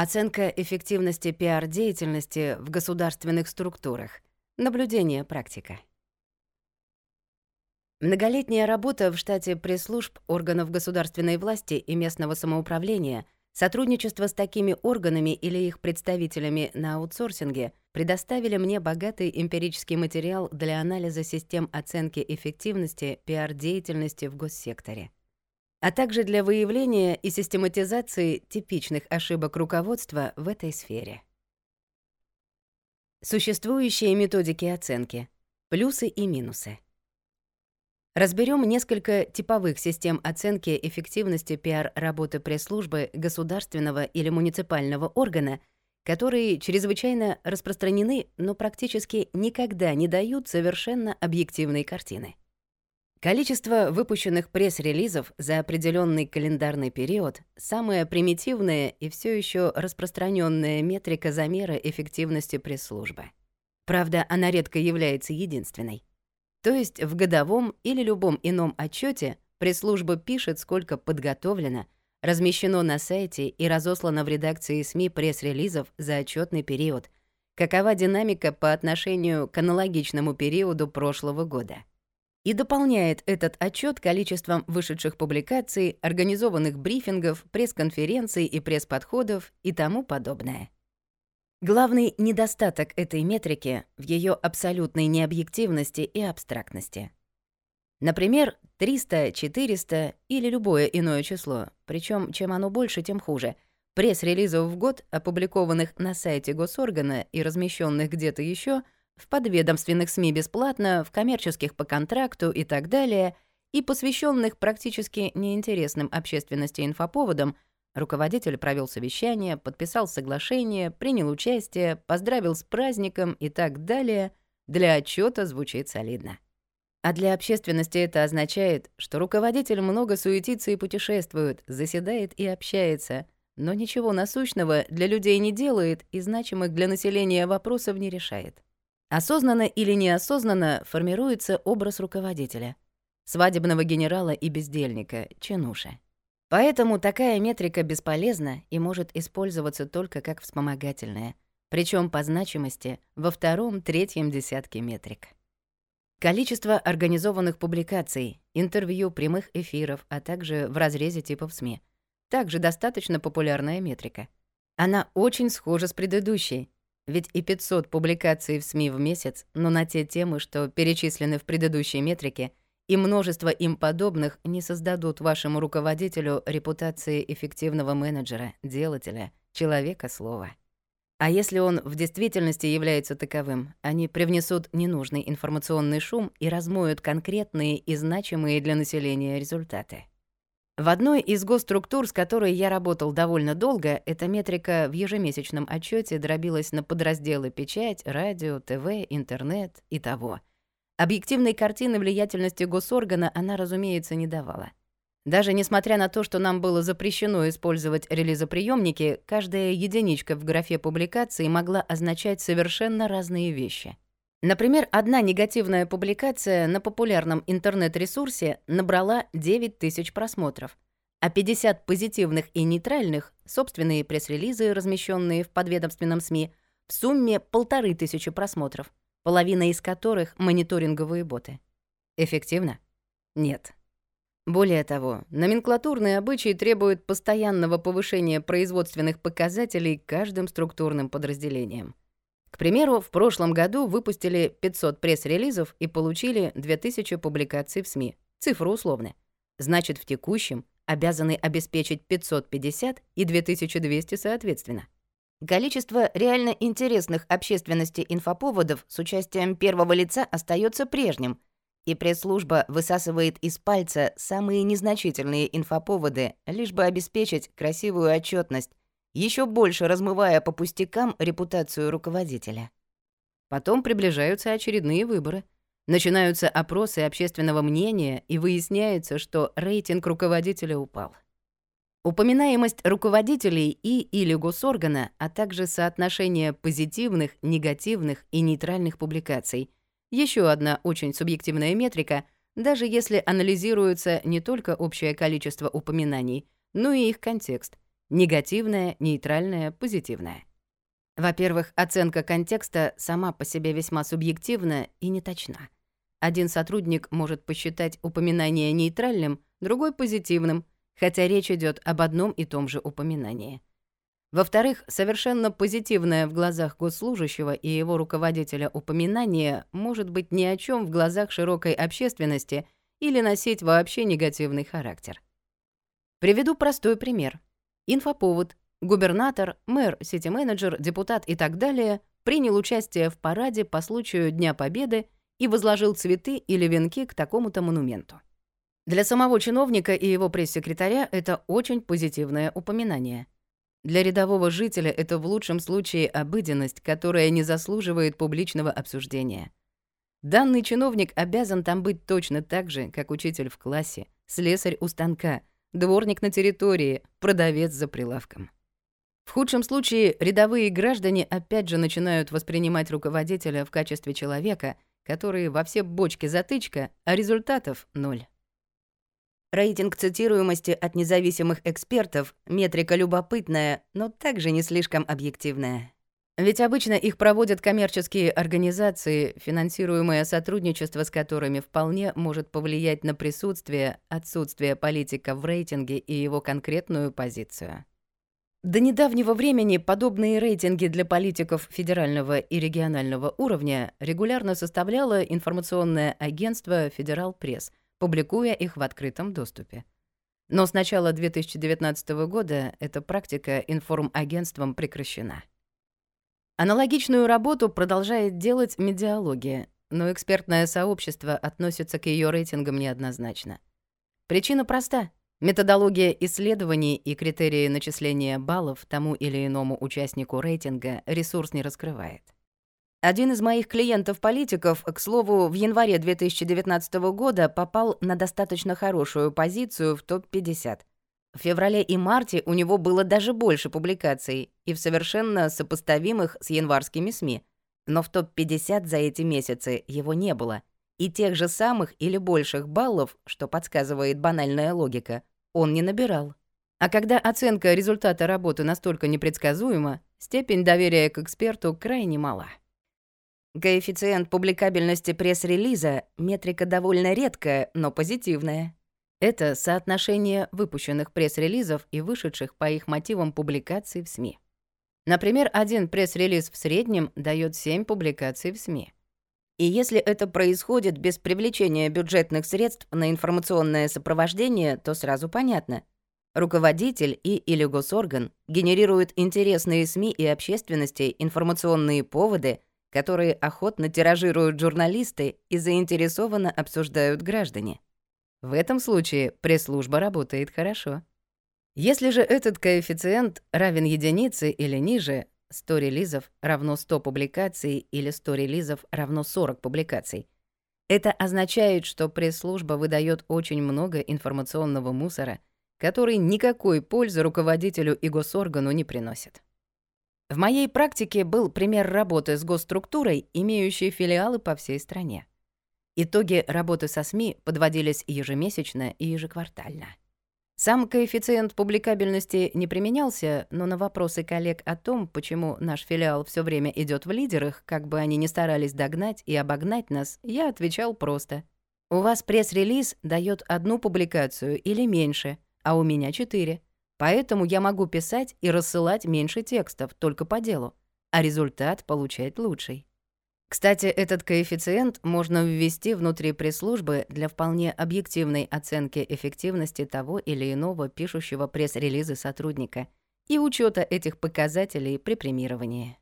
Оценка эффективности пиар-деятельности в государственных структурах. Наблюдение, практика. Многолетняя работа в штате пресс-служб органов государственной власти и местного самоуправления, сотрудничество с такими органами или их представителями на аутсорсинге предоставили мне богатый эмпирический материал для анализа систем оценки эффективности пиар-деятельности в госсекторе а также для выявления и систематизации типичных ошибок руководства в этой сфере. Существующие методики оценки. Плюсы и минусы. Разберем несколько типовых систем оценки эффективности пиар-работы пресс-службы государственного или муниципального органа, которые чрезвычайно распространены, но практически никогда не дают совершенно объективной картины. Количество выпущенных пресс-релизов за определенный календарный период — самая примитивная и все еще распространенная метрика замера эффективности пресс-службы. Правда, она редко является единственной. То есть в годовом или любом ином отчете пресс-служба пишет, сколько подготовлено, размещено на сайте и разослано в редакции СМИ пресс-релизов за отчетный период, какова динамика по отношению к аналогичному периоду прошлого года и дополняет этот отчет количеством вышедших публикаций, организованных брифингов, пресс-конференций и пресс-подходов и тому подобное. Главный недостаток этой метрики в ее абсолютной необъективности и абстрактности. Например, 300, 400 или любое иное число, причем чем оно больше, тем хуже, пресс-релизов в год, опубликованных на сайте госоргана и размещенных где-то еще — в подведомственных СМИ бесплатно, в коммерческих по контракту и так далее, и посвященных практически неинтересным общественности инфоповодам, руководитель провел совещание, подписал соглашение, принял участие, поздравил с праздником и так далее, для отчета звучит солидно. А для общественности это означает, что руководитель много суетится и путешествует, заседает и общается, но ничего насущного для людей не делает и значимых для населения вопросов не решает. Осознанно или неосознанно формируется образ руководителя, свадебного генерала и бездельника, чинуша. Поэтому такая метрика бесполезна и может использоваться только как вспомогательная, причем по значимости во втором-третьем десятке метрик. Количество организованных публикаций, интервью, прямых эфиров, а также в разрезе типов СМИ — также достаточно популярная метрика. Она очень схожа с предыдущей, ведь и 500 публикаций в СМИ в месяц, но на те темы, что перечислены в предыдущей метрике, и множество им подобных не создадут вашему руководителю репутации эффективного менеджера, делателя, человека слова. А если он в действительности является таковым, они привнесут ненужный информационный шум и размоют конкретные и значимые для населения результаты. В одной из госструктур, с которой я работал довольно долго, эта метрика в ежемесячном отчете дробилась на подразделы печать, радио, ТВ, интернет и того. Объективной картины влиятельности госоргана она, разумеется, не давала. Даже несмотря на то, что нам было запрещено использовать релизоприемники, каждая единичка в графе публикации могла означать совершенно разные вещи — Например, одна негативная публикация на популярном интернет-ресурсе набрала 9 тысяч просмотров, а 50 позитивных и нейтральных, собственные пресс-релизы, размещенные в подведомственном СМИ, в сумме полторы тысячи просмотров, половина из которых — мониторинговые боты. Эффективно? Нет. Более того, номенклатурные обычаи требуют постоянного повышения производственных показателей каждым структурным подразделением — к примеру, в прошлом году выпустили 500 пресс-релизов и получили 2000 публикаций в СМИ. Цифры условны. Значит, в текущем обязаны обеспечить 550 и 2200 соответственно. Количество реально интересных общественности инфоповодов с участием первого лица остается прежним, и пресс-служба высасывает из пальца самые незначительные инфоповоды, лишь бы обеспечить красивую отчетность еще больше размывая по пустякам репутацию руководителя. Потом приближаются очередные выборы. Начинаются опросы общественного мнения, и выясняется, что рейтинг руководителя упал. Упоминаемость руководителей и или госоргана, а также соотношение позитивных, негативных и нейтральных публикаций — еще одна очень субъективная метрика, даже если анализируется не только общее количество упоминаний, но и их контекст — Негативное, нейтральное, позитивное. Во-первых, оценка контекста сама по себе весьма субъективна и неточна. Один сотрудник может посчитать упоминание нейтральным, другой — позитивным, хотя речь идет об одном и том же упоминании. Во-вторых, совершенно позитивное в глазах госслужащего и его руководителя упоминание может быть ни о чем в глазах широкой общественности или носить вообще негативный характер. Приведу простой пример. Инфоповод. Губернатор, мэр, сити-менеджер, депутат и так далее принял участие в параде по случаю Дня Победы и возложил цветы или венки к такому-то монументу. Для самого чиновника и его пресс-секретаря это очень позитивное упоминание — для рядового жителя это в лучшем случае обыденность, которая не заслуживает публичного обсуждения. Данный чиновник обязан там быть точно так же, как учитель в классе, слесарь у станка, дворник на территории, продавец за прилавком. В худшем случае рядовые граждане опять же начинают воспринимать руководителя в качестве человека, который во все бочки затычка, а результатов — ноль. Рейтинг цитируемости от независимых экспертов — метрика любопытная, но также не слишком объективная. Ведь обычно их проводят коммерческие организации, финансируемое сотрудничество с которыми вполне может повлиять на присутствие, отсутствие политика в рейтинге и его конкретную позицию. До недавнего времени подобные рейтинги для политиков федерального и регионального уровня регулярно составляло информационное агентство «Федерал Пресс», публикуя их в открытом доступе. Но с начала 2019 года эта практика информагентством прекращена. Аналогичную работу продолжает делать медиалогия, но экспертное сообщество относится к ее рейтингам неоднозначно. Причина проста. Методология исследований и критерии начисления баллов тому или иному участнику рейтинга ресурс не раскрывает. Один из моих клиентов-политиков, к слову, в январе 2019 года попал на достаточно хорошую позицию в топ-50. В феврале и марте у него было даже больше публикаций и в совершенно сопоставимых с январскими СМИ. Но в топ-50 за эти месяцы его не было. И тех же самых или больших баллов, что подсказывает банальная логика, он не набирал. А когда оценка результата работы настолько непредсказуема, степень доверия к эксперту крайне мала. Коэффициент публикабельности пресс-релиза — метрика довольно редкая, но позитивная. Это соотношение выпущенных пресс-релизов и вышедших по их мотивам публикаций в СМИ. Например, один пресс-релиз в среднем дает 7 публикаций в СМИ. И если это происходит без привлечения бюджетных средств на информационное сопровождение, то сразу понятно. Руководитель и или госорган генерирует интересные СМИ и общественности информационные поводы — которые охотно тиражируют журналисты и заинтересованно обсуждают граждане. В этом случае пресс-служба работает хорошо. Если же этот коэффициент равен единице или ниже, 100 релизов равно 100 публикаций или 100 релизов равно 40 публикаций, это означает, что пресс-служба выдает очень много информационного мусора, который никакой пользы руководителю и госоргану не приносит. В моей практике был пример работы с госструктурой, имеющей филиалы по всей стране. Итоги работы со СМИ подводились ежемесячно и ежеквартально. Сам коэффициент публикабельности не применялся, но на вопросы коллег о том, почему наш филиал все время идет в лидерах, как бы они ни старались догнать и обогнать нас, я отвечал просто. У вас пресс-релиз дает одну публикацию или меньше, а у меня четыре. Поэтому я могу писать и рассылать меньше текстов, только по делу, а результат получать лучший. Кстати, этот коэффициент можно ввести внутри пресс-службы для вполне объективной оценки эффективности того или иного пишущего пресс-релизы сотрудника и учета этих показателей при премировании.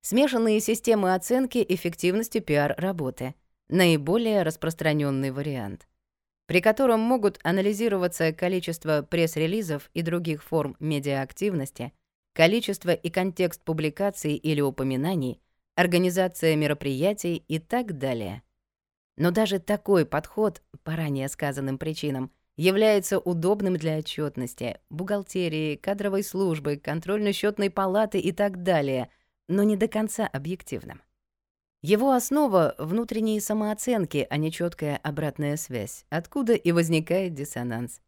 Смешанные системы оценки эффективности пиар-работы — наиболее распространенный вариант при котором могут анализироваться количество пресс-релизов и других форм медиаактивности, количество и контекст публикаций или упоминаний, организация мероприятий и так далее. Но даже такой подход, по ранее сказанным причинам, является удобным для отчетности, бухгалтерии, кадровой службы, контрольно-счетной палаты и так далее, но не до конца объективным. Его основа — внутренние самооценки, а не четкая обратная связь, откуда и возникает диссонанс.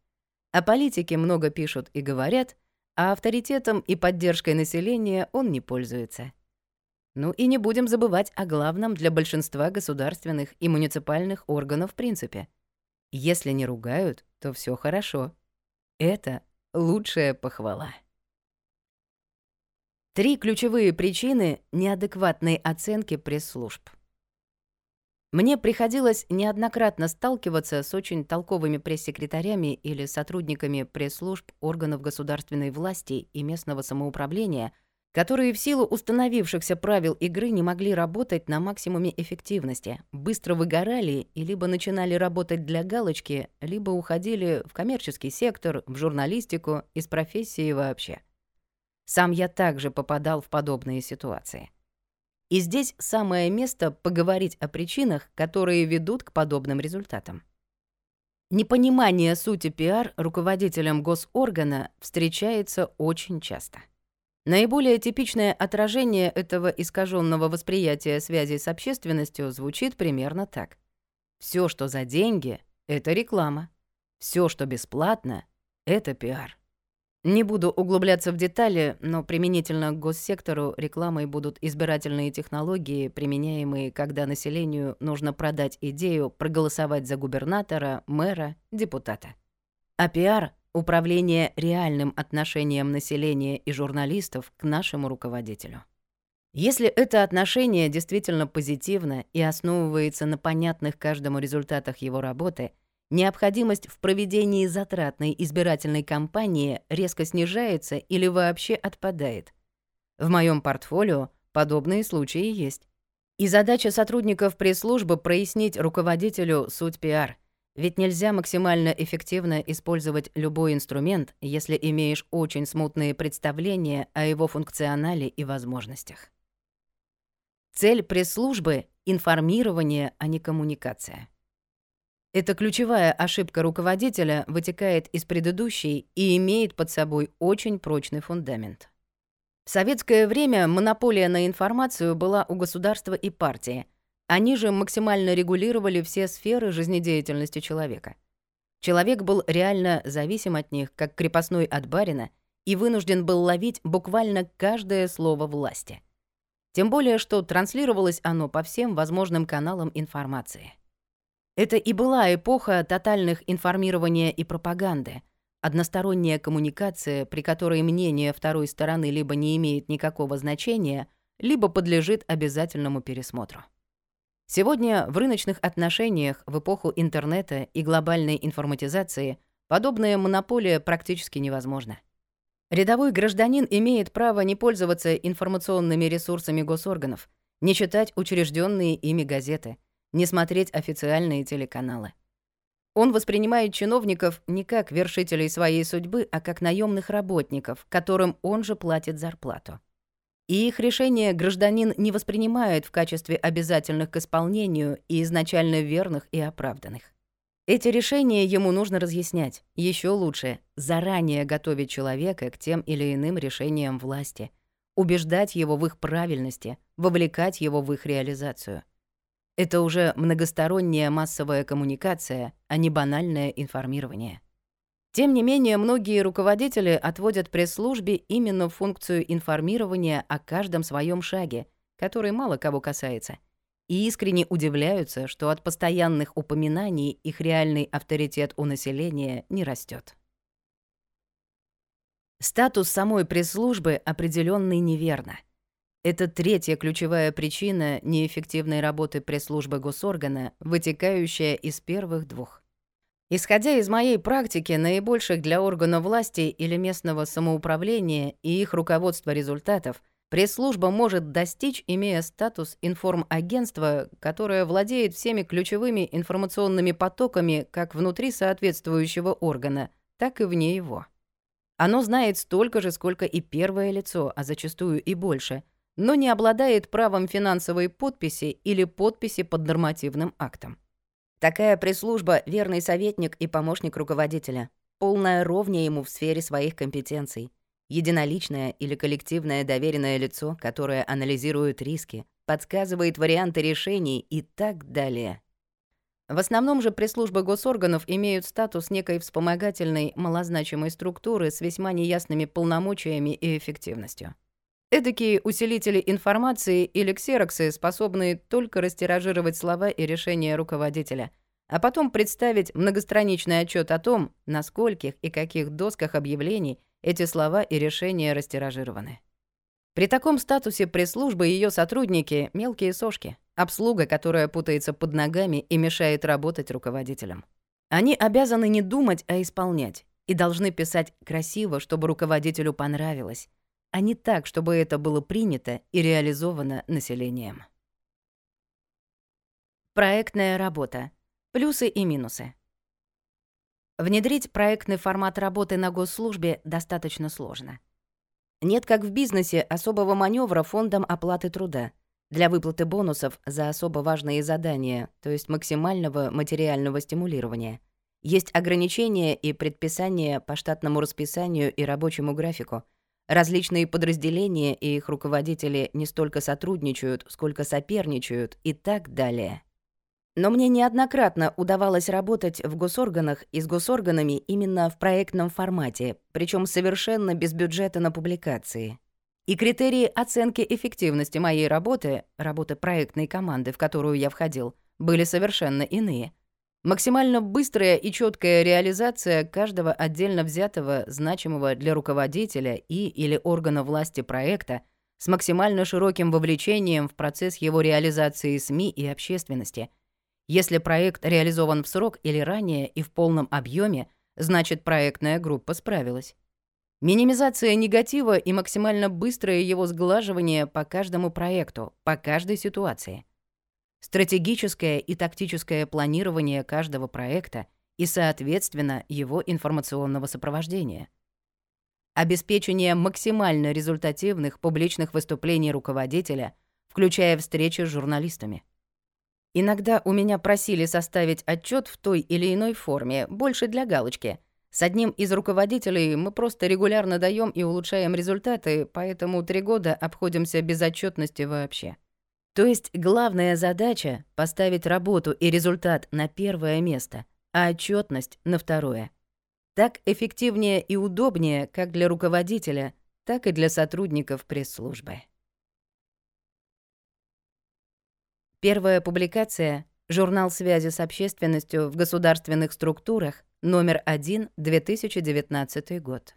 О политике много пишут и говорят, а авторитетом и поддержкой населения он не пользуется. Ну и не будем забывать о главном для большинства государственных и муниципальных органов в принципе. Если не ругают, то все хорошо. Это лучшая похвала. Три ключевые причины неадекватной оценки пресс-служб. Мне приходилось неоднократно сталкиваться с очень толковыми пресс-секретарями или сотрудниками пресс-служб органов государственной власти и местного самоуправления — которые в силу установившихся правил игры не могли работать на максимуме эффективности, быстро выгорали и либо начинали работать для галочки, либо уходили в коммерческий сектор, в журналистику, из профессии вообще. Сам я также попадал в подобные ситуации. И здесь самое место поговорить о причинах, которые ведут к подобным результатам. Непонимание сути пиар руководителям госоргана встречается очень часто — Наиболее типичное отражение этого искаженного восприятия связи с общественностью звучит примерно так. Все, что за деньги, это реклама. Все, что бесплатно, это пиар. Не буду углубляться в детали, но применительно к госсектору рекламой будут избирательные технологии, применяемые, когда населению нужно продать идею проголосовать за губернатора, мэра, депутата. А пиар Управление реальным отношением населения и журналистов к нашему руководителю. Если это отношение действительно позитивно и основывается на понятных каждому результатах его работы, необходимость в проведении затратной избирательной кампании резко снижается или вообще отпадает. В моем портфолио подобные случаи есть. И задача сотрудников пресс-службы прояснить руководителю суть пиар — ведь нельзя максимально эффективно использовать любой инструмент, если имеешь очень смутные представления о его функционале и возможностях. Цель пресс-службы — информирование, а не коммуникация. Эта ключевая ошибка руководителя вытекает из предыдущей и имеет под собой очень прочный фундамент. В советское время монополия на информацию была у государства и партии — они же максимально регулировали все сферы жизнедеятельности человека. Человек был реально зависим от них, как крепостной от барина, и вынужден был ловить буквально каждое слово власти. Тем более, что транслировалось оно по всем возможным каналам информации. Это и была эпоха тотальных информирования и пропаганды, односторонняя коммуникация, при которой мнение второй стороны либо не имеет никакого значения, либо подлежит обязательному пересмотру. Сегодня в рыночных отношениях в эпоху интернета и глобальной информатизации подобная монополия практически невозможна. Рядовой гражданин имеет право не пользоваться информационными ресурсами госорганов, не читать учрежденные ими газеты, не смотреть официальные телеканалы. Он воспринимает чиновников не как вершителей своей судьбы, а как наемных работников, которым он же платит зарплату и их решения гражданин не воспринимает в качестве обязательных к исполнению и изначально верных и оправданных. Эти решения ему нужно разъяснять, еще лучше заранее готовить человека к тем или иным решениям власти, убеждать его в их правильности, вовлекать его в их реализацию. Это уже многосторонняя массовая коммуникация, а не банальное информирование. Тем не менее, многие руководители отводят пресс-службе именно функцию информирования о каждом своем шаге, который мало кого касается, и искренне удивляются, что от постоянных упоминаний их реальный авторитет у населения не растет. Статус самой пресс-службы определенный неверно. Это третья ключевая причина неэффективной работы пресс-службы госоргана, вытекающая из первых двух. Исходя из моей практики, наибольших для органа власти или местного самоуправления и их руководства результатов пресс-служба может достичь, имея статус информагентства, которое владеет всеми ключевыми информационными потоками как внутри соответствующего органа, так и вне его. Оно знает столько же, сколько и первое лицо, а зачастую и больше, но не обладает правом финансовой подписи или подписи под нормативным актом. Такая пресс-служба — верный советник и помощник руководителя, полная ровня ему в сфере своих компетенций, единоличное или коллективное доверенное лицо, которое анализирует риски, подсказывает варианты решений и так далее. В основном же пресс-службы госорганов имеют статус некой вспомогательной, малозначимой структуры с весьма неясными полномочиями и эффективностью. Эдакие усилители информации или ксероксы, способные только растиражировать слова и решения руководителя, а потом представить многостраничный отчет о том, на скольких и каких досках объявлений эти слова и решения растиражированы. При таком статусе пресс-службы её сотрудники — мелкие сошки, обслуга, которая путается под ногами и мешает работать руководителям. Они обязаны не думать, а исполнять, и должны писать красиво, чтобы руководителю понравилось, а не так, чтобы это было принято и реализовано населением. Проектная работа. Плюсы и минусы. Внедрить проектный формат работы на госслужбе достаточно сложно. Нет, как в бизнесе, особого маневра фондом оплаты труда для выплаты бонусов за особо важные задания, то есть максимального материального стимулирования. Есть ограничения и предписания по штатному расписанию и рабочему графику. Различные подразделения и их руководители не столько сотрудничают, сколько соперничают и так далее. Но мне неоднократно удавалось работать в госорганах и с госорганами именно в проектном формате, причем совершенно без бюджета на публикации. И критерии оценки эффективности моей работы, работы проектной команды, в которую я входил, были совершенно иные. Максимально быстрая и четкая реализация каждого отдельно взятого, значимого для руководителя и или органа власти проекта с максимально широким вовлечением в процесс его реализации СМИ и общественности — если проект реализован в срок или ранее и в полном объеме, значит, проектная группа справилась. Минимизация негатива и максимально быстрое его сглаживание по каждому проекту, по каждой ситуации. Стратегическое и тактическое планирование каждого проекта и, соответственно, его информационного сопровождения. Обеспечение максимально результативных публичных выступлений руководителя, включая встречи с журналистами. Иногда у меня просили составить отчет в той или иной форме, больше для галочки. С одним из руководителей мы просто регулярно даем и улучшаем результаты, поэтому три года обходимся без отчетности вообще. То есть главная задача — поставить работу и результат на первое место, а отчетность на второе. Так эффективнее и удобнее как для руководителя, так и для сотрудников пресс-службы. Первая публикация — журнал связи с общественностью в государственных структурах, номер 1, 2019 год.